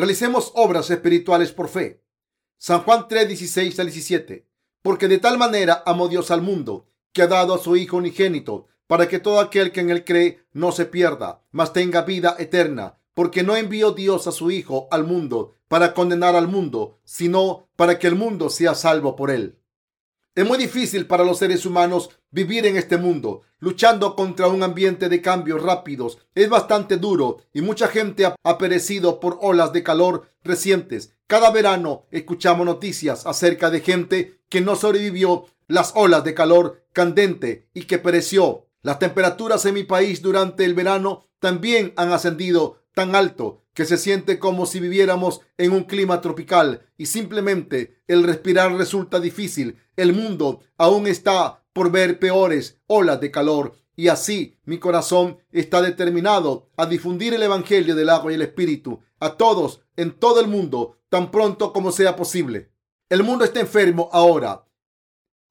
Realicemos obras espirituales por fe. San Juan 3, 16 al 17. Porque de tal manera amó Dios al mundo, que ha dado a su Hijo unigénito, para que todo aquel que en él cree no se pierda, mas tenga vida eterna. Porque no envió Dios a su Hijo al mundo para condenar al mundo, sino para que el mundo sea salvo por él. Es muy difícil para los seres humanos vivir en este mundo, luchando contra un ambiente de cambios rápidos. Es bastante duro y mucha gente ha perecido por olas de calor recientes. Cada verano escuchamos noticias acerca de gente que no sobrevivió las olas de calor candente y que pereció. Las temperaturas en mi país durante el verano también han ascendido tan alto que se siente como si viviéramos en un clima tropical y simplemente el respirar resulta difícil. El mundo aún está por ver peores olas de calor y así mi corazón está determinado a difundir el Evangelio del agua y el Espíritu a todos en todo el mundo tan pronto como sea posible. El mundo está enfermo ahora.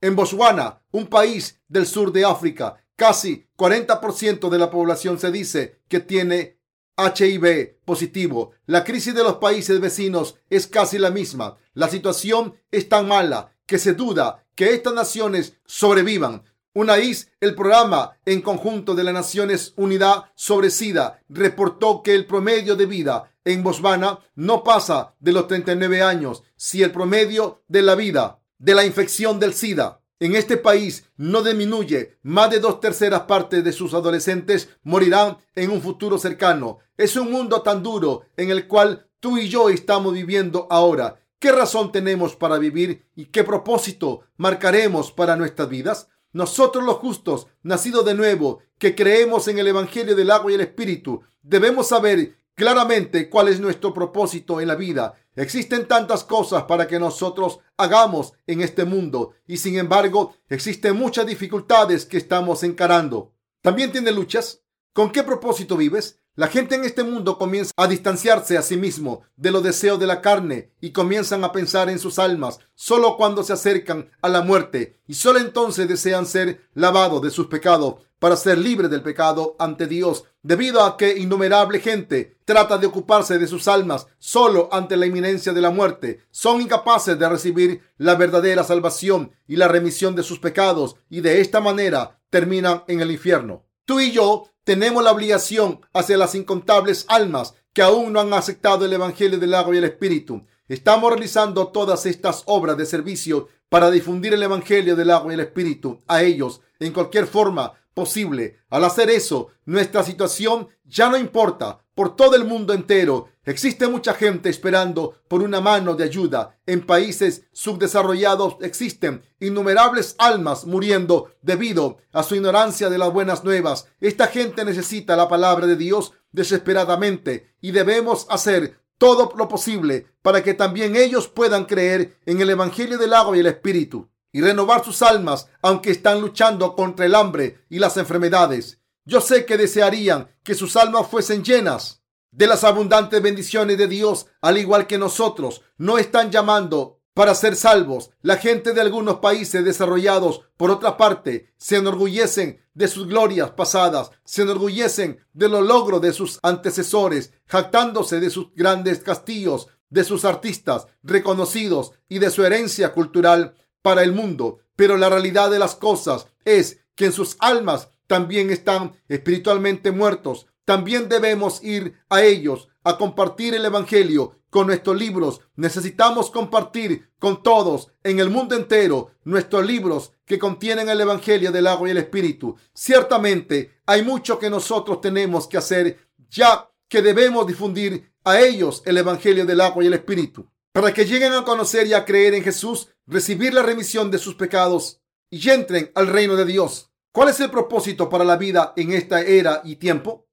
En Botswana, un país del sur de África, casi 40% de la población se dice que tiene HIV positivo. La crisis de los países vecinos es casi la misma. La situación es tan mala que se duda que estas naciones sobrevivan. UNAIS, el programa en conjunto de las Naciones Unidas sobre SIDA, reportó que el promedio de vida en Botswana no pasa de los 39 años, si el promedio de la vida de la infección del SIDA en este país no disminuye, más de dos terceras partes de sus adolescentes morirán en un futuro cercano. Es un mundo tan duro en el cual tú y yo estamos viviendo ahora. ¿Qué razón tenemos para vivir y qué propósito marcaremos para nuestras vidas? Nosotros los justos, nacidos de nuevo, que creemos en el Evangelio del agua y el Espíritu, debemos saber claramente cuál es nuestro propósito en la vida. Existen tantas cosas para que nosotros hagamos en este mundo y sin embargo existen muchas dificultades que estamos encarando. ¿También tiene luchas? ¿Con qué propósito vives? La gente en este mundo comienza a distanciarse a sí mismo de los deseos de la carne y comienzan a pensar en sus almas solo cuando se acercan a la muerte y solo entonces desean ser lavados de sus pecados para ser libres del pecado ante Dios, debido a que innumerable gente trata de ocuparse de sus almas solo ante la inminencia de la muerte. Son incapaces de recibir la verdadera salvación y la remisión de sus pecados y de esta manera terminan en el infierno. Tú y yo tenemos la obligación hacia las incontables almas que aún no han aceptado el Evangelio del agua y el Espíritu. Estamos realizando todas estas obras de servicio para difundir el Evangelio del agua y el Espíritu a ellos en cualquier forma posible. Al hacer eso, nuestra situación ya no importa. Por todo el mundo entero existe mucha gente esperando por una mano de ayuda. En países subdesarrollados existen innumerables almas muriendo debido a su ignorancia de las buenas nuevas. Esta gente necesita la palabra de Dios desesperadamente y debemos hacer todo lo posible para que también ellos puedan creer en el Evangelio del agua y el Espíritu y renovar sus almas, aunque están luchando contra el hambre y las enfermedades. Yo sé que desearían que sus almas fuesen llenas de las abundantes bendiciones de Dios, al igual que nosotros. No están llamando para ser salvos. La gente de algunos países desarrollados, por otra parte, se enorgullecen de sus glorias pasadas, se enorgullecen de los logros de sus antecesores, jactándose de sus grandes castillos, de sus artistas reconocidos y de su herencia cultural para el mundo, pero la realidad de las cosas es que en sus almas también están espiritualmente muertos. También debemos ir a ellos a compartir el Evangelio con nuestros libros. Necesitamos compartir con todos en el mundo entero nuestros libros que contienen el Evangelio del agua y el Espíritu. Ciertamente hay mucho que nosotros tenemos que hacer ya que debemos difundir a ellos el Evangelio del agua y el Espíritu para que lleguen a conocer y a creer en Jesús, recibir la remisión de sus pecados y entren al reino de Dios. ¿Cuál es el propósito para la vida en esta era y tiempo?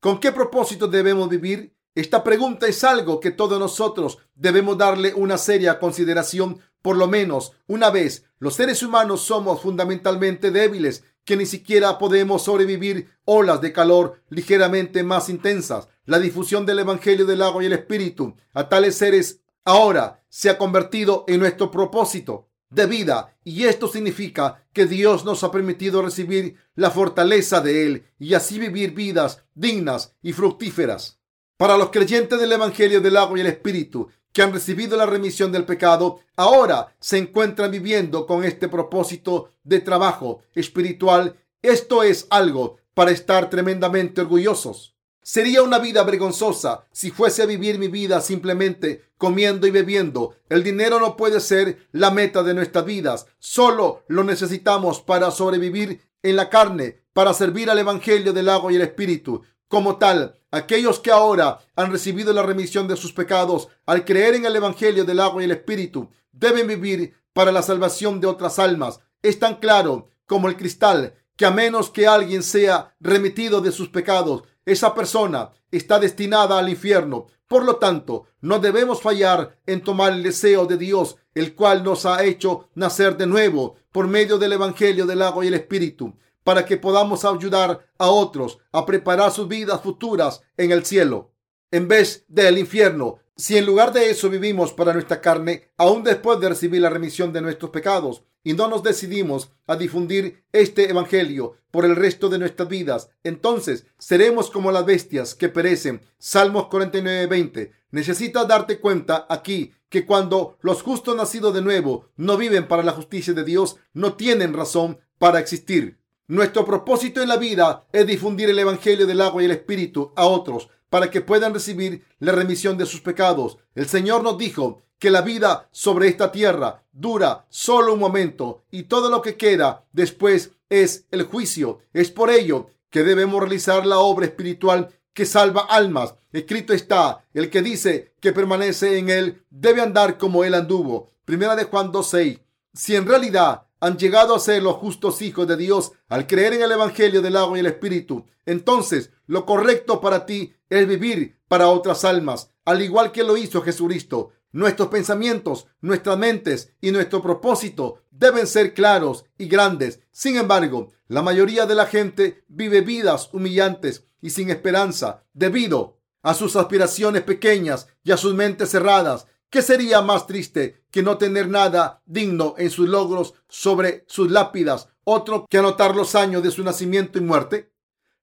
¿Con qué propósito debemos vivir? Esta pregunta es algo que todos nosotros debemos darle una seria consideración por lo menos una vez. Los seres humanos somos fundamentalmente débiles que ni siquiera podemos sobrevivir olas de calor ligeramente más intensas. La difusión del Evangelio del agua y el Espíritu a tales seres ahora se ha convertido en nuestro propósito de vida y esto significa que Dios nos ha permitido recibir la fortaleza de Él y así vivir vidas dignas y fructíferas. Para los creyentes del Evangelio del agua y el Espíritu, que han recibido la remisión del pecado, ahora se encuentran viviendo con este propósito de trabajo espiritual. Esto es algo para estar tremendamente orgullosos. Sería una vida vergonzosa si fuese a vivir mi vida simplemente comiendo y bebiendo. El dinero no puede ser la meta de nuestras vidas. Solo lo necesitamos para sobrevivir en la carne, para servir al Evangelio del agua y el Espíritu. Como tal, aquellos que ahora han recibido la remisión de sus pecados al creer en el Evangelio del agua y el Espíritu, deben vivir para la salvación de otras almas. Es tan claro como el cristal que a menos que alguien sea remitido de sus pecados, esa persona está destinada al infierno. Por lo tanto, no debemos fallar en tomar el deseo de Dios, el cual nos ha hecho nacer de nuevo por medio del Evangelio del agua y el Espíritu para que podamos ayudar a otros a preparar sus vidas futuras en el cielo, en vez del infierno. Si en lugar de eso vivimos para nuestra carne, aún después de recibir la remisión de nuestros pecados, y no nos decidimos a difundir este evangelio por el resto de nuestras vidas, entonces seremos como las bestias que perecen. Salmos 49:20. Necesitas darte cuenta aquí que cuando los justos nacidos de nuevo no viven para la justicia de Dios, no tienen razón para existir. Nuestro propósito en la vida es difundir el Evangelio del agua y el Espíritu a otros para que puedan recibir la remisión de sus pecados. El Señor nos dijo que la vida sobre esta tierra dura solo un momento y todo lo que queda después es el juicio. Es por ello que debemos realizar la obra espiritual que salva almas. Escrito está, el que dice que permanece en él debe andar como él anduvo. Primera de Juan 2.6. Si en realidad han llegado a ser los justos hijos de Dios al creer en el Evangelio del agua y el Espíritu, entonces lo correcto para ti es vivir para otras almas, al igual que lo hizo Jesucristo. Nuestros pensamientos, nuestras mentes y nuestro propósito deben ser claros y grandes. Sin embargo, la mayoría de la gente vive vidas humillantes y sin esperanza debido a sus aspiraciones pequeñas y a sus mentes cerradas ¿Qué sería más triste que no tener nada digno en sus logros sobre sus lápidas, otro que anotar los años de su nacimiento y muerte?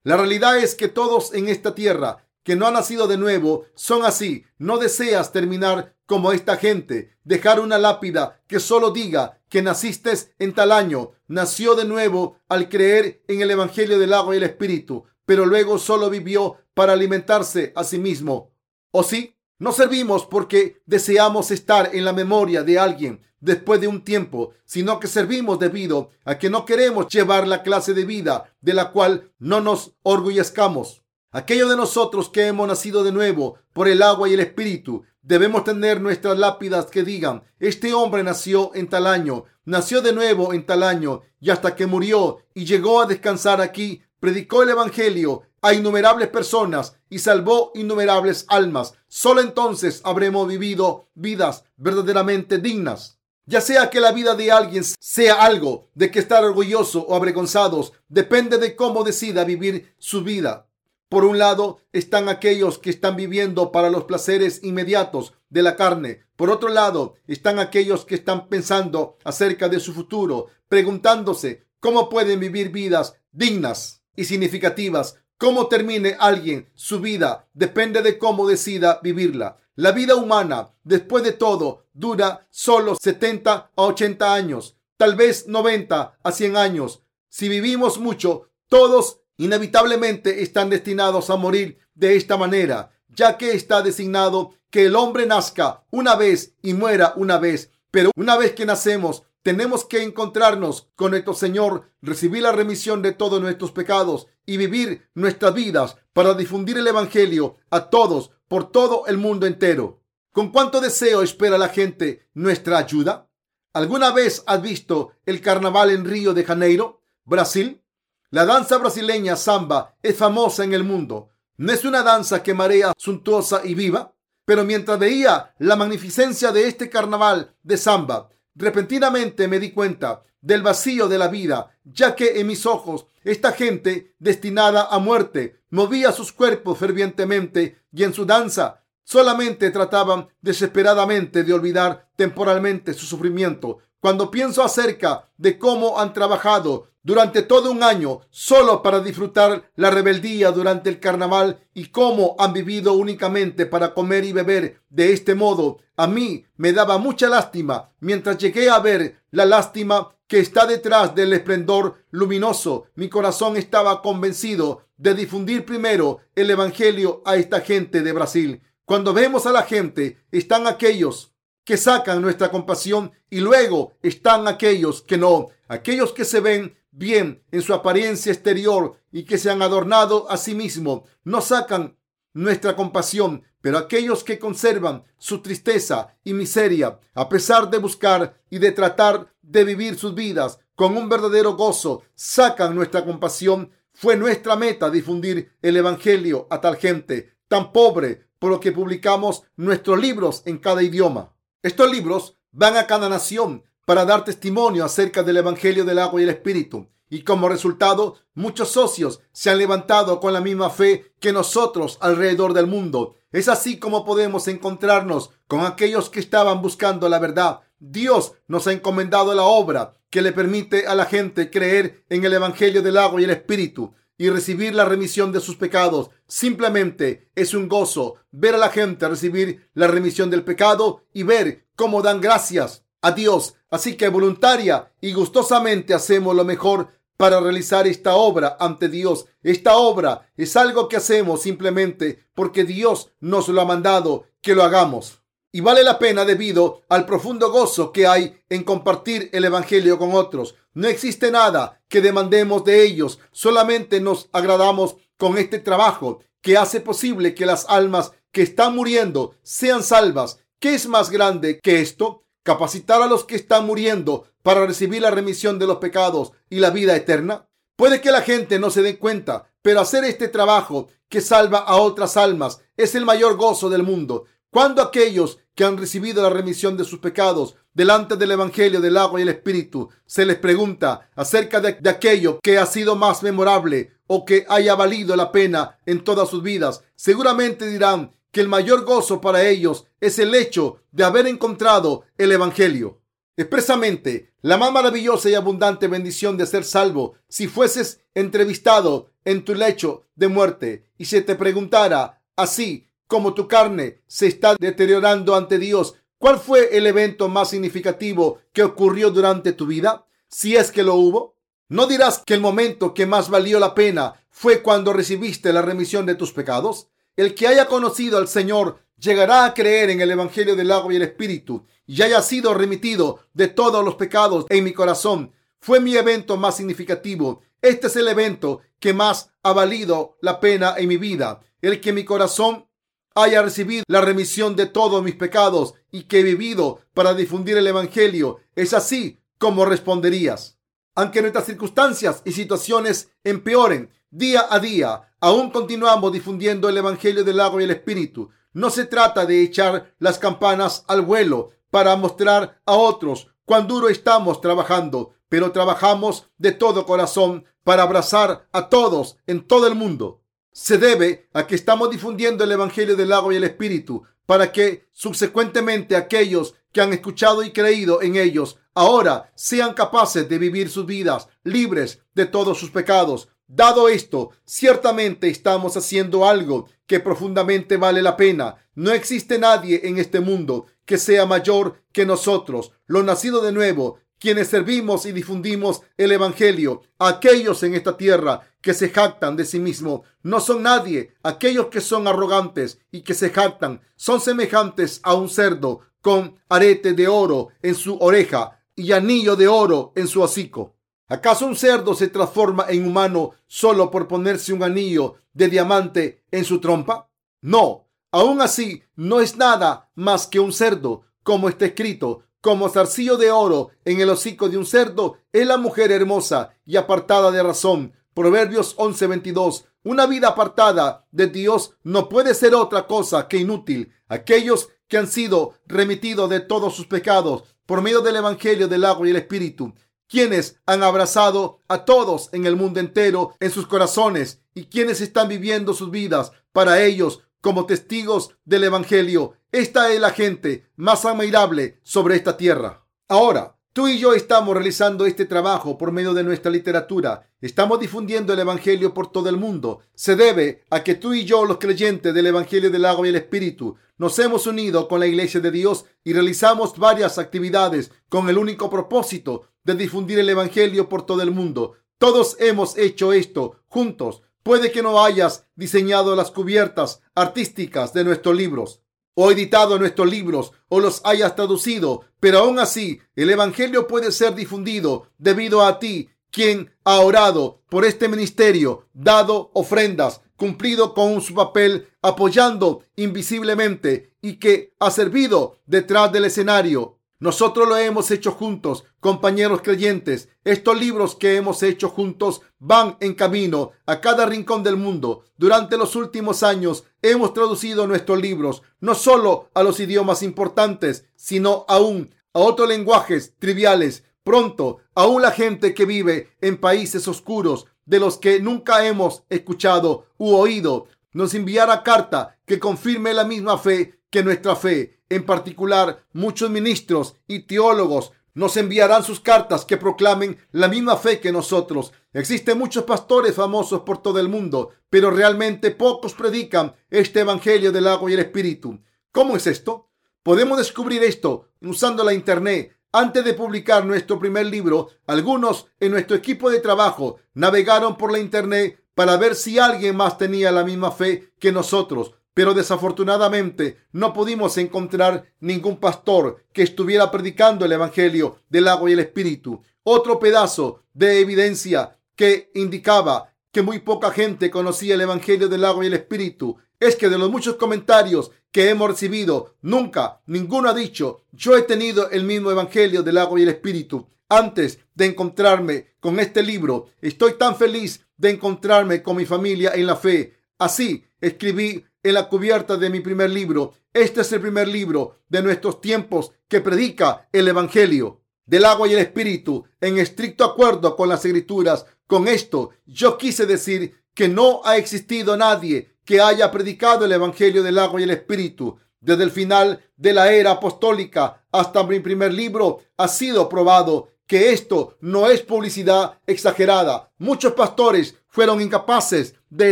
La realidad es que todos en esta tierra que no han nacido de nuevo son así. No deseas terminar como esta gente, dejar una lápida que solo diga que naciste en tal año, nació de nuevo al creer en el Evangelio del agua y el Espíritu, pero luego solo vivió para alimentarse a sí mismo. ¿O sí? No servimos porque deseamos estar en la memoria de alguien después de un tiempo, sino que servimos debido a que no queremos llevar la clase de vida de la cual no nos orgullezcamos. Aquellos de nosotros que hemos nacido de nuevo por el agua y el espíritu, debemos tener nuestras lápidas que digan, este hombre nació en tal año, nació de nuevo en tal año, y hasta que murió y llegó a descansar aquí, predicó el Evangelio a innumerables personas y salvó innumerables almas. Solo entonces habremos vivido vidas verdaderamente dignas. Ya sea que la vida de alguien sea algo de que estar orgulloso o avergonzados, depende de cómo decida vivir su vida. Por un lado están aquellos que están viviendo para los placeres inmediatos de la carne. Por otro lado están aquellos que están pensando acerca de su futuro, preguntándose cómo pueden vivir vidas dignas y significativas Cómo termine alguien su vida depende de cómo decida vivirla. La vida humana, después de todo, dura solo 70 a 80 años, tal vez 90 a 100 años. Si vivimos mucho, todos inevitablemente están destinados a morir de esta manera, ya que está designado que el hombre nazca una vez y muera una vez. Pero una vez que nacemos, tenemos que encontrarnos con nuestro Señor, recibir la remisión de todos nuestros pecados y vivir nuestras vidas para difundir el Evangelio a todos por todo el mundo entero. ¿Con cuánto deseo espera la gente nuestra ayuda? ¿Alguna vez has visto el carnaval en Río de Janeiro, Brasil? La danza brasileña samba es famosa en el mundo. ¿No es una danza que marea suntuosa y viva? Pero mientras veía la magnificencia de este carnaval de samba, Repentinamente me di cuenta del vacío de la vida, ya que en mis ojos esta gente destinada a muerte movía sus cuerpos fervientemente y en su danza solamente trataban desesperadamente de olvidar temporalmente su sufrimiento. Cuando pienso acerca de cómo han trabajado durante todo un año solo para disfrutar la rebeldía durante el carnaval y cómo han vivido únicamente para comer y beber de este modo. A mí me daba mucha lástima mientras llegué a ver la lástima que está detrás del esplendor luminoso. Mi corazón estaba convencido de difundir primero el Evangelio a esta gente de Brasil. Cuando vemos a la gente, están aquellos que sacan nuestra compasión y luego están aquellos que no, aquellos que se ven bien en su apariencia exterior y que se han adornado a sí mismos, no sacan nuestra compasión, pero aquellos que conservan su tristeza y miseria, a pesar de buscar y de tratar de vivir sus vidas con un verdadero gozo, sacan nuestra compasión. Fue nuestra meta difundir el Evangelio a tal gente tan pobre, por lo que publicamos nuestros libros en cada idioma. Estos libros van a cada nación para dar testimonio acerca del Evangelio del agua y el Espíritu. Y como resultado, muchos socios se han levantado con la misma fe que nosotros alrededor del mundo. Es así como podemos encontrarnos con aquellos que estaban buscando la verdad. Dios nos ha encomendado la obra que le permite a la gente creer en el Evangelio del agua y el Espíritu y recibir la remisión de sus pecados. Simplemente es un gozo ver a la gente recibir la remisión del pecado y ver cómo dan gracias a Dios. Así que voluntaria y gustosamente hacemos lo mejor para realizar esta obra ante Dios. Esta obra es algo que hacemos simplemente porque Dios nos lo ha mandado que lo hagamos. Y vale la pena debido al profundo gozo que hay en compartir el Evangelio con otros. No existe nada que demandemos de ellos, solamente nos agradamos con este trabajo que hace posible que las almas que están muriendo sean salvas. ¿Qué es más grande que esto? Capacitar a los que están muriendo para recibir la remisión de los pecados y la vida eterna? Puede que la gente no se dé cuenta, pero hacer este trabajo que salva a otras almas es el mayor gozo del mundo. Cuando aquellos que han recibido la remisión de sus pecados delante del Evangelio del agua y el Espíritu se les pregunta acerca de, de, aquello que ha sido más memorable o que haya valido la pena en todas sus vidas, seguramente dirán que el mayor gozo para ellos es el hecho de haber encontrado el Evangelio. Expresamente, la más maravillosa y abundante bendición de ser salvo si fueses entrevistado en tu lecho de muerte y se te preguntara, así como tu carne se está deteriorando ante Dios, ¿cuál fue el evento más significativo que ocurrió durante tu vida? Si es que lo hubo. ¿No dirás que el momento que más valió la pena fue cuando recibiste la remisión de tus pecados? El que haya conocido al Señor llegará a creer en el Evangelio del agua y el Espíritu y haya sido remitido de todos los pecados en mi corazón. Fue mi evento más significativo. Este es el evento que más ha valido la pena en mi vida. El que mi corazón haya recibido la remisión de todos mis pecados y que he vivido para difundir el Evangelio. Es así como responderías. Aunque nuestras circunstancias y situaciones empeoren día a día, aún continuamos difundiendo el Evangelio del agua y el Espíritu. No se trata de echar las campanas al vuelo para mostrar a otros cuán duro estamos trabajando, pero trabajamos de todo corazón para abrazar a todos en todo el mundo. Se debe a que estamos difundiendo el Evangelio del agua y el Espíritu para que subsecuentemente aquellos que han escuchado y creído en ellos ahora sean capaces de vivir sus vidas libres de todos sus pecados. Dado esto, ciertamente estamos haciendo algo que profundamente vale la pena. No existe nadie en este mundo que sea mayor que nosotros, los nacidos de nuevo, quienes servimos y difundimos el Evangelio. Aquellos en esta tierra que se jactan de sí mismos no son nadie. Aquellos que son arrogantes y que se jactan son semejantes a un cerdo con arete de oro en su oreja y anillo de oro en su hocico. ¿Acaso un cerdo se transforma en humano solo por ponerse un anillo de diamante en su trompa? No, aún así no es nada más que un cerdo, como está escrito, como zarcillo de oro en el hocico de un cerdo es la mujer hermosa y apartada de razón. Proverbios 11:22. Una vida apartada de Dios no puede ser otra cosa que inútil. Aquellos que han sido remitidos de todos sus pecados por medio del Evangelio del agua y el Espíritu, quienes han abrazado a todos en el mundo entero en sus corazones y quienes están viviendo sus vidas para ellos como testigos del Evangelio. Esta es la gente más admirable sobre esta tierra. Ahora, Tú y yo estamos realizando este trabajo por medio de nuestra literatura. Estamos difundiendo el Evangelio por todo el mundo. Se debe a que tú y yo, los creyentes del Evangelio del agua y el Espíritu, nos hemos unido con la Iglesia de Dios y realizamos varias actividades con el único propósito de difundir el Evangelio por todo el mundo. Todos hemos hecho esto juntos. Puede que no hayas diseñado las cubiertas artísticas de nuestros libros o editado nuestros libros o los hayas traducido, pero aún así el Evangelio puede ser difundido debido a ti, quien ha orado por este ministerio, dado ofrendas, cumplido con su papel, apoyando invisiblemente y que ha servido detrás del escenario nosotros lo hemos hecho juntos, compañeros creyentes. Estos libros que hemos hecho juntos van en camino a cada rincón del mundo. Durante los últimos años hemos traducido nuestros libros no solo a los idiomas importantes, sino aún a otros lenguajes triviales. Pronto, aún la gente que vive en países oscuros de los que nunca hemos escuchado u oído, nos enviará carta que confirme la misma fe que nuestra fe. En particular, muchos ministros y teólogos nos enviarán sus cartas que proclamen la misma fe que nosotros. Existen muchos pastores famosos por todo el mundo, pero realmente pocos predican este Evangelio del agua y el Espíritu. ¿Cómo es esto? Podemos descubrir esto usando la Internet. Antes de publicar nuestro primer libro, algunos en nuestro equipo de trabajo navegaron por la Internet para ver si alguien más tenía la misma fe que nosotros pero desafortunadamente no pudimos encontrar ningún pastor que estuviera predicando el Evangelio del agua y el Espíritu. Otro pedazo de evidencia que indicaba que muy poca gente conocía el Evangelio del agua y el Espíritu es que de los muchos comentarios que hemos recibido, nunca ninguno ha dicho, yo he tenido el mismo Evangelio del agua y el Espíritu. Antes de encontrarme con este libro, estoy tan feliz de encontrarme con mi familia en la fe. Así escribí en la cubierta de mi primer libro. Este es el primer libro de nuestros tiempos que predica el Evangelio del agua y el Espíritu en estricto acuerdo con las escrituras. Con esto yo quise decir que no ha existido nadie que haya predicado el Evangelio del agua y el Espíritu. Desde el final de la era apostólica hasta mi primer libro ha sido probado que esto no es publicidad exagerada. Muchos pastores fueron incapaces de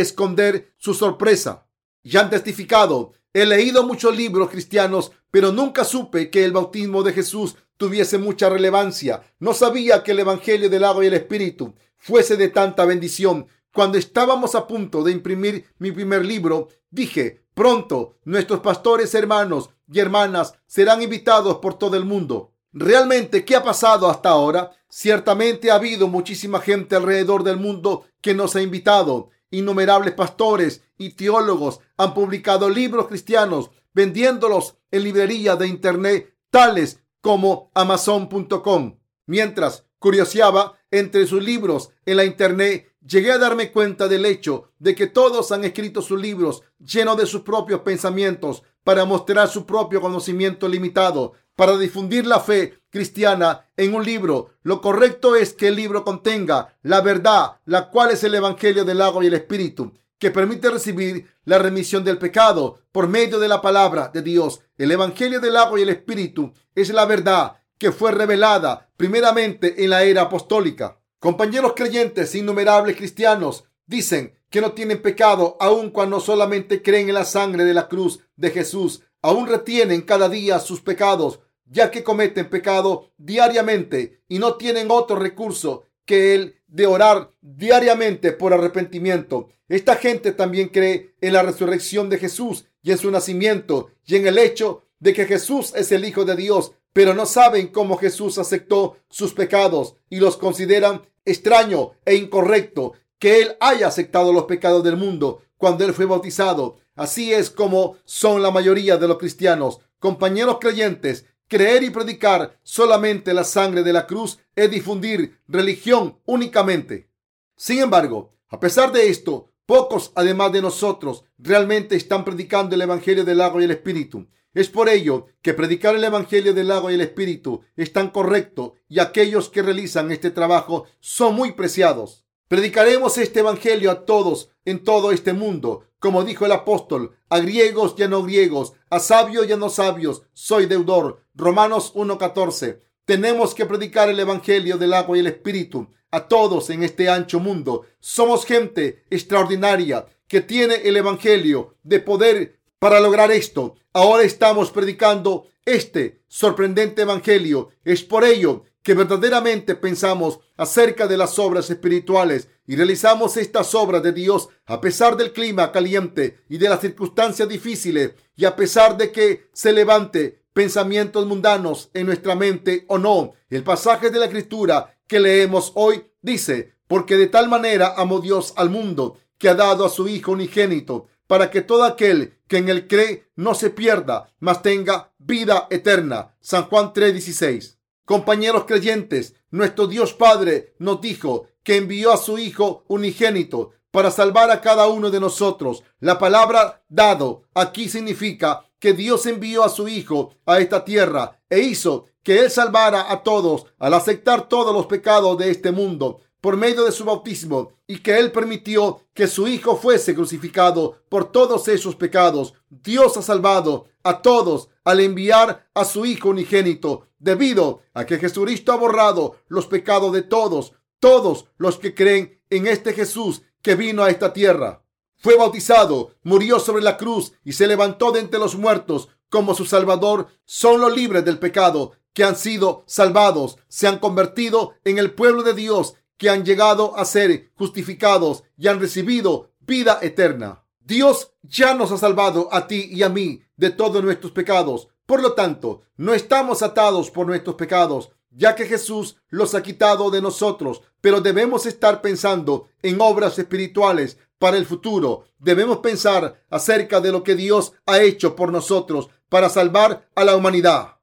esconder su sorpresa y han testificado. He leído muchos libros cristianos, pero nunca supe que el bautismo de Jesús tuviese mucha relevancia. No sabía que el Evangelio del agua y el Espíritu fuese de tanta bendición. Cuando estábamos a punto de imprimir mi primer libro, dije, pronto nuestros pastores hermanos y hermanas serán invitados por todo el mundo. ¿Realmente qué ha pasado hasta ahora? Ciertamente ha habido muchísima gente alrededor del mundo que nos ha invitado Innumerables pastores y teólogos han publicado libros cristianos vendiéndolos en librerías de Internet tales como amazon.com. Mientras curioseaba entre sus libros en la Internet, llegué a darme cuenta del hecho de que todos han escrito sus libros llenos de sus propios pensamientos para mostrar su propio conocimiento limitado para difundir la fe cristiana en un libro. Lo correcto es que el libro contenga la verdad, la cual es el Evangelio del agua y el Espíritu, que permite recibir la remisión del pecado por medio de la palabra de Dios. El Evangelio del agua y el Espíritu es la verdad que fue revelada primeramente en la era apostólica. Compañeros creyentes, innumerables cristianos dicen que no tienen pecado aun cuando solamente creen en la sangre de la cruz de Jesús aún retienen cada día sus pecados, ya que cometen pecado diariamente y no tienen otro recurso que el de orar diariamente por arrepentimiento. Esta gente también cree en la resurrección de Jesús y en su nacimiento y en el hecho de que Jesús es el Hijo de Dios, pero no saben cómo Jesús aceptó sus pecados y los consideran extraño e incorrecto que Él haya aceptado los pecados del mundo cuando Él fue bautizado Así es como son la mayoría de los cristianos. Compañeros creyentes, creer y predicar solamente la sangre de la cruz es difundir religión únicamente. Sin embargo, a pesar de esto, pocos, además de nosotros, realmente están predicando el Evangelio del agua y el Espíritu. Es por ello que predicar el Evangelio del agua y el Espíritu es tan correcto y aquellos que realizan este trabajo son muy preciados. Predicaremos este Evangelio a todos en todo este mundo, como dijo el apóstol, a griegos y a no griegos, a sabios y a no sabios, soy deudor. Romanos 1.14. Tenemos que predicar el Evangelio del agua y el Espíritu a todos en este ancho mundo. Somos gente extraordinaria que tiene el Evangelio de poder para lograr esto. Ahora estamos predicando este sorprendente Evangelio. Es por ello que verdaderamente pensamos acerca de las obras espirituales y realizamos estas obras de Dios a pesar del clima caliente y de las circunstancias difíciles y a pesar de que se levante pensamientos mundanos en nuestra mente o no. El pasaje de la escritura que leemos hoy dice, porque de tal manera amó Dios al mundo que ha dado a su Hijo unigénito para que todo aquel que en él cree no se pierda, mas tenga vida eterna. San Juan 3:16. Compañeros creyentes, nuestro Dios Padre nos dijo que envió a su Hijo unigénito para salvar a cada uno de nosotros. La palabra dado aquí significa que Dios envió a su Hijo a esta tierra e hizo que Él salvara a todos al aceptar todos los pecados de este mundo por medio de su bautismo y que Él permitió que su Hijo fuese crucificado por todos esos pecados. Dios ha salvado a todos al enviar a su Hijo unigénito, debido a que Jesucristo ha borrado los pecados de todos, todos los que creen en este Jesús que vino a esta tierra. Fue bautizado, murió sobre la cruz y se levantó de entre los muertos como su Salvador. Son los libres del pecado que han sido salvados, se han convertido en el pueblo de Dios, que han llegado a ser justificados y han recibido vida eterna. Dios ya nos ha salvado a ti y a mí de todos nuestros pecados. Por lo tanto, no estamos atados por nuestros pecados, ya que Jesús los ha quitado de nosotros, pero debemos estar pensando en obras espirituales para el futuro. Debemos pensar acerca de lo que Dios ha hecho por nosotros para salvar a la humanidad,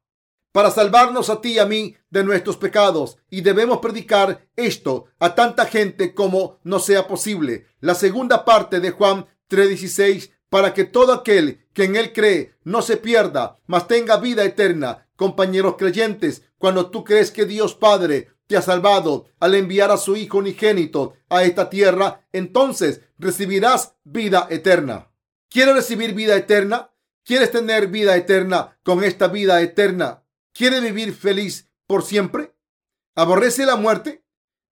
para salvarnos a ti y a mí de nuestros pecados. Y debemos predicar esto a tanta gente como nos sea posible. La segunda parte de Juan 3:16 para que todo aquel que en él cree no se pierda, mas tenga vida eterna. Compañeros creyentes, cuando tú crees que Dios Padre te ha salvado al enviar a su Hijo unigénito a esta tierra, entonces recibirás vida eterna. ¿Quieres recibir vida eterna? ¿Quieres tener vida eterna con esta vida eterna? ¿Quieres vivir feliz por siempre? ¿Aborrece la muerte?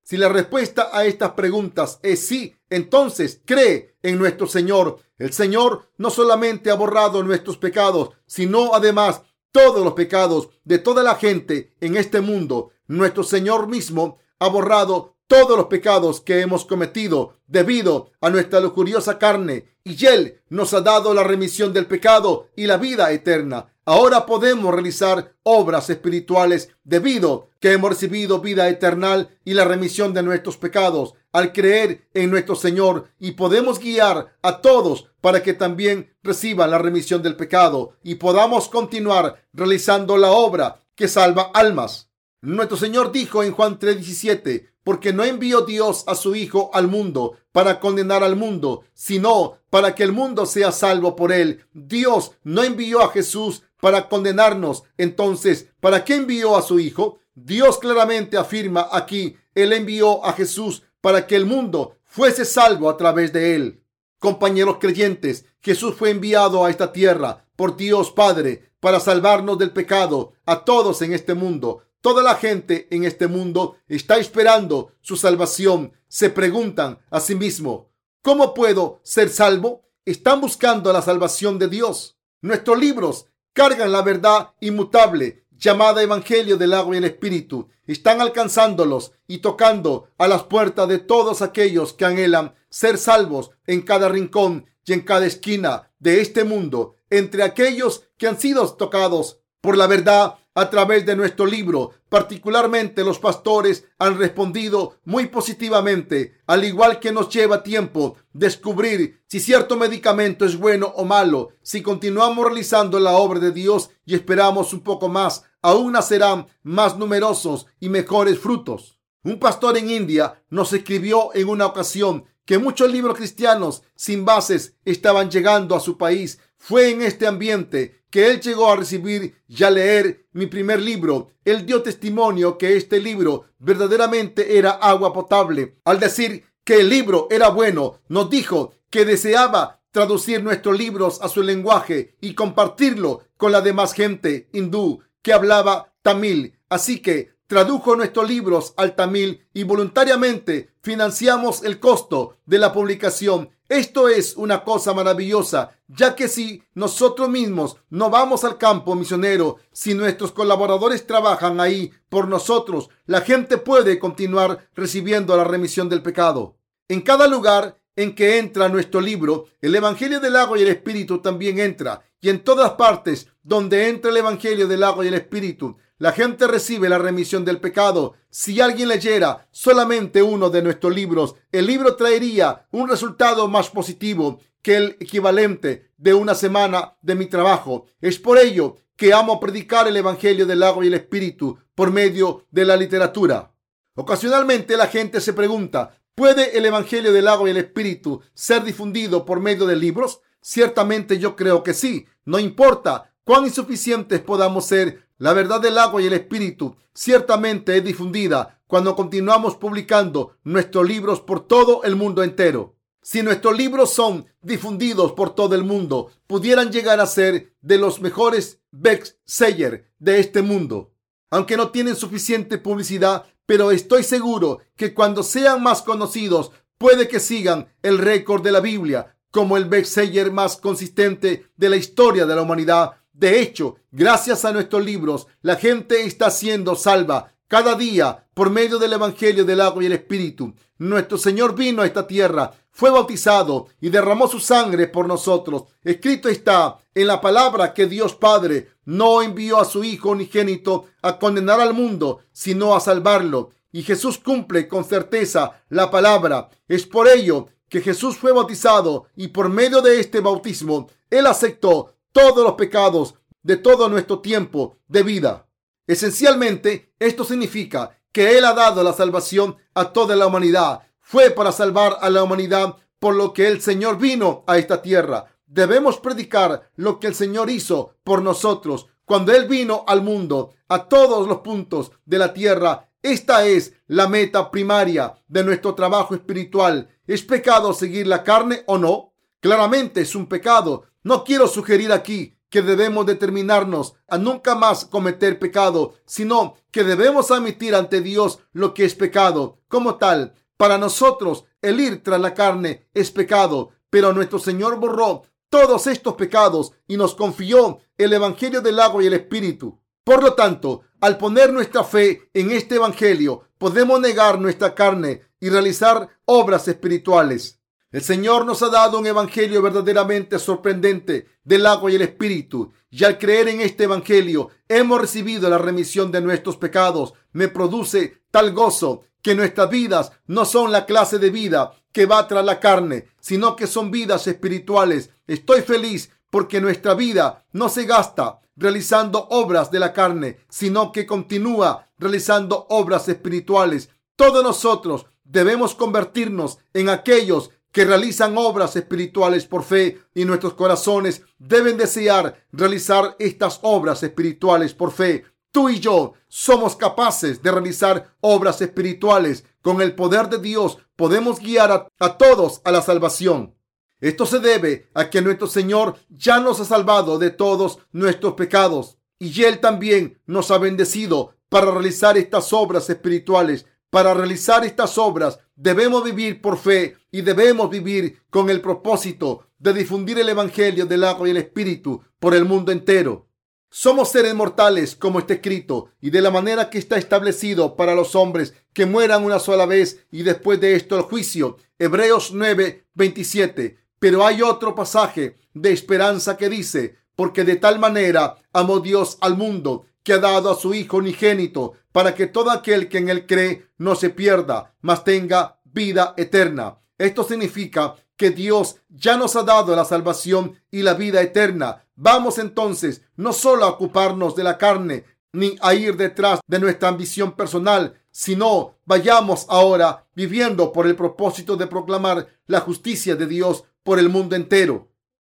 Si la respuesta a estas preguntas es sí, entonces cree en nuestro Señor. El Señor no solamente ha borrado nuestros pecados, sino además todos los pecados de toda la gente en este mundo. Nuestro Señor mismo ha borrado todos los pecados que hemos cometido debido a nuestra lujuriosa carne y Él nos ha dado la remisión del pecado y la vida eterna. Ahora podemos realizar obras espirituales debido que hemos recibido vida eterna y la remisión de nuestros pecados al creer en nuestro Señor y podemos guiar a todos para que también reciban la remisión del pecado y podamos continuar realizando la obra que salva almas. Nuestro Señor dijo en Juan 3:17, porque no envió Dios a su Hijo al mundo para condenar al mundo, sino para que el mundo sea salvo por él. Dios no envió a Jesús para condenarnos. Entonces, ¿para qué envió a su Hijo? Dios claramente afirma aquí, Él envió a Jesús para que el mundo fuese salvo a través de Él. Compañeros creyentes, Jesús fue enviado a esta tierra por Dios Padre para salvarnos del pecado a todos en este mundo. Toda la gente en este mundo está esperando su salvación. Se preguntan a sí mismo, ¿cómo puedo ser salvo? Están buscando la salvación de Dios. Nuestros libros cargan la verdad inmutable llamada Evangelio del agua y el Espíritu. Están alcanzándolos y tocando a las puertas de todos aquellos que anhelan ser salvos en cada rincón y en cada esquina de este mundo, entre aquellos que han sido tocados por la verdad a través de nuestro libro. Particularmente los pastores han respondido muy positivamente, al igual que nos lleva tiempo descubrir si cierto medicamento es bueno o malo. Si continuamos realizando la obra de Dios y esperamos un poco más, aún nacerán más numerosos y mejores frutos. Un pastor en India nos escribió en una ocasión que muchos libros cristianos sin bases estaban llegando a su país. Fue en este ambiente que él llegó a recibir y a leer mi primer libro. Él dio testimonio que este libro verdaderamente era agua potable. Al decir que el libro era bueno, nos dijo que deseaba traducir nuestros libros a su lenguaje y compartirlo con la demás gente hindú que hablaba tamil. Así que tradujo nuestros libros al tamil y voluntariamente financiamos el costo de la publicación. Esto es una cosa maravillosa, ya que si nosotros mismos no vamos al campo misionero, si nuestros colaboradores trabajan ahí por nosotros, la gente puede continuar recibiendo la remisión del pecado. En cada lugar en que entra nuestro libro, el Evangelio del agua y el Espíritu también entra. Y en todas partes donde entra el Evangelio del agua y el Espíritu, la gente recibe la remisión del pecado. Si alguien leyera solamente uno de nuestros libros, el libro traería un resultado más positivo que el equivalente de una semana de mi trabajo. Es por ello que amo predicar el Evangelio del agua y el Espíritu por medio de la literatura. Ocasionalmente la gente se pregunta, ¿Puede el Evangelio del agua y el Espíritu ser difundido por medio de libros? Ciertamente yo creo que sí. No importa cuán insuficientes podamos ser, la verdad del agua y el Espíritu ciertamente es difundida cuando continuamos publicando nuestros libros por todo el mundo entero. Si nuestros libros son difundidos por todo el mundo, pudieran llegar a ser de los mejores bestsellers de este mundo. Aunque no tienen suficiente publicidad pero estoy seguro que cuando sean más conocidos, puede que sigan el récord de la Biblia como el bestseller más consistente de la historia de la humanidad. De hecho, gracias a nuestros libros, la gente está siendo salva cada día por medio del Evangelio del agua y el Espíritu. Nuestro Señor vino a esta tierra, fue bautizado y derramó su sangre por nosotros. Escrito está en la palabra que Dios Padre no envió a su Hijo unigénito a condenar al mundo, sino a salvarlo. Y Jesús cumple con certeza la palabra. Es por ello que Jesús fue bautizado y por medio de este bautismo, Él aceptó todos los pecados de todo nuestro tiempo de vida. Esencialmente, esto significa que Él ha dado la salvación a toda la humanidad. Fue para salvar a la humanidad por lo que el Señor vino a esta tierra. Debemos predicar lo que el Señor hizo por nosotros cuando Él vino al mundo, a todos los puntos de la tierra. Esta es la meta primaria de nuestro trabajo espiritual. ¿Es pecado seguir la carne o no? Claramente es un pecado. No quiero sugerir aquí que debemos determinarnos a nunca más cometer pecado, sino que debemos admitir ante Dios lo que es pecado. Como tal, para nosotros el ir tras la carne es pecado, pero nuestro Señor borró todos estos pecados y nos confió el Evangelio del agua y el Espíritu. Por lo tanto, al poner nuestra fe en este Evangelio, podemos negar nuestra carne y realizar obras espirituales. El Señor nos ha dado un Evangelio verdaderamente sorprendente del agua y el Espíritu, y al creer en este Evangelio hemos recibido la remisión de nuestros pecados. Me produce tal gozo que nuestras vidas no son la clase de vida que va tras la carne, sino que son vidas espirituales. Estoy feliz porque nuestra vida no se gasta realizando obras de la carne, sino que continúa realizando obras espirituales. Todos nosotros debemos convertirnos en aquellos que realizan obras espirituales por fe y nuestros corazones deben desear realizar estas obras espirituales por fe. Tú y yo somos capaces de realizar obras espirituales. Con el poder de Dios podemos guiar a, todos a la salvación. Esto se debe a que nuestro Señor ya nos ha salvado de todos nuestros pecados y Él también nos ha bendecido para realizar estas obras espirituales. Para realizar estas obras debemos vivir por fe y debemos vivir con el propósito de difundir el Evangelio del agua y el Espíritu por el mundo entero. Somos seres mortales, como está escrito, y de la manera que está establecido para los hombres que mueran una sola vez y después de esto el juicio. Hebreos 9, 27. Pero hay otro pasaje de esperanza que dice, porque de tal manera amó Dios al mundo que ha dado a su Hijo unigénito, para que todo aquel que en él cree no se pierda, mas tenga vida eterna. Esto significa que Dios ya nos ha dado la salvación y la vida eterna. Vamos entonces no solo a ocuparnos de la carne, ni a ir detrás de nuestra ambición personal, sino vayamos ahora viviendo por el propósito de proclamar la justicia de Dios por el mundo entero.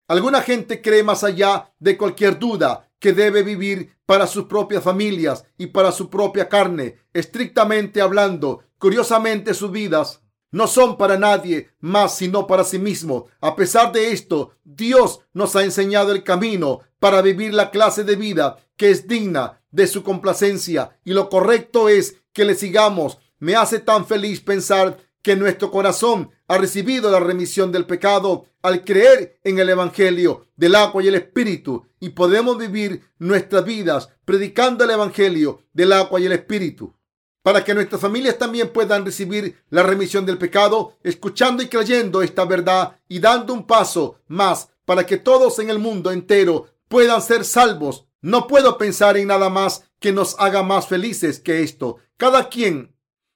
Alguna gente cree más allá de cualquier duda que debe vivir para sus propias familias y para su propia carne. Estrictamente hablando, curiosamente sus vidas no son para nadie más sino para sí mismo. A pesar de esto, Dios nos ha enseñado el camino para vivir la clase de vida que es digna de su complacencia y lo correcto es que le sigamos. Me hace tan feliz pensar que nuestro corazón ha recibido la remisión del pecado al creer en el Evangelio del agua y el Espíritu y podemos vivir nuestras vidas predicando el Evangelio del agua y el Espíritu. Para que nuestras familias también puedan recibir la remisión del pecado, escuchando y creyendo esta verdad y dando un paso más para que todos en el mundo entero puedan ser salvos. No puedo pensar en nada más que nos haga más felices que esto. Cada quien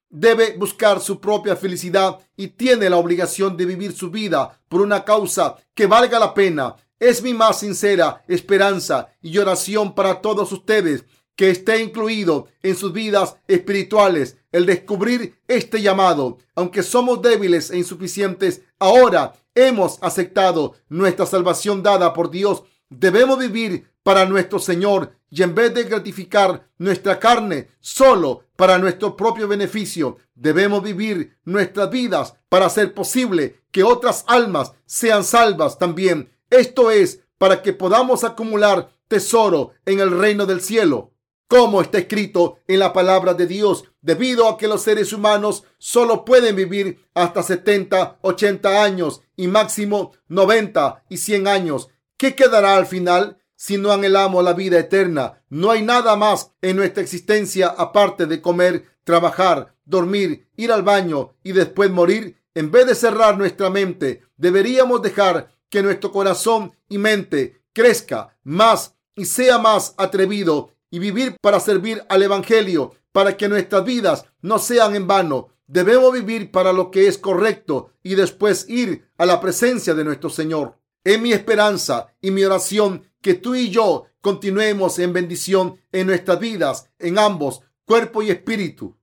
debe buscar su propia felicidad y tiene la obligación de vivir su vida por una causa que valga la pena. Es mi más sincera esperanza y oración para todos ustedes que esté incluido en sus vidas espirituales el descubrir este llamado. Aunque somos débiles e insuficientes, ahora hemos aceptado nuestra salvación dada por Dios. Debemos vivir para nuestro Señor y en vez de gratificar nuestra carne solo para nuestro propio beneficio, debemos vivir nuestras vidas para hacer posible que otras almas sean salvas también. Esto es para que podamos acumular tesoro en el reino del cielo. Como está escrito en la palabra de Dios, debido a que los seres humanos solo pueden vivir hasta 70, 80 años y máximo 90 y 100 años. ¿Qué quedará al final? si no anhelamos la vida eterna. No hay nada más en nuestra existencia aparte de comer, trabajar, dormir, ir al baño y después morir. En vez de cerrar nuestra mente, deberíamos dejar que nuestro corazón y mente crezca más y sea más atrevido y vivir para servir al Evangelio, para que nuestras vidas no sean en vano. Debemos vivir para lo que es correcto y después ir a la presencia de nuestro Señor. Es mi esperanza y mi oración que tú y yo continuemos en bendición en nuestras vidas, en ambos, cuerpo y espíritu.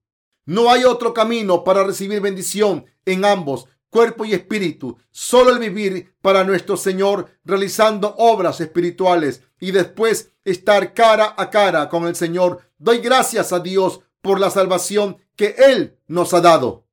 No hay otro camino para recibir bendición en ambos, cuerpo y espíritu. Solo el vivir para nuestro Señor realizando obras espirituales y después estar cara a cara con el Señor. Doy gracias a Dios por la salvación que Él nos ha dado.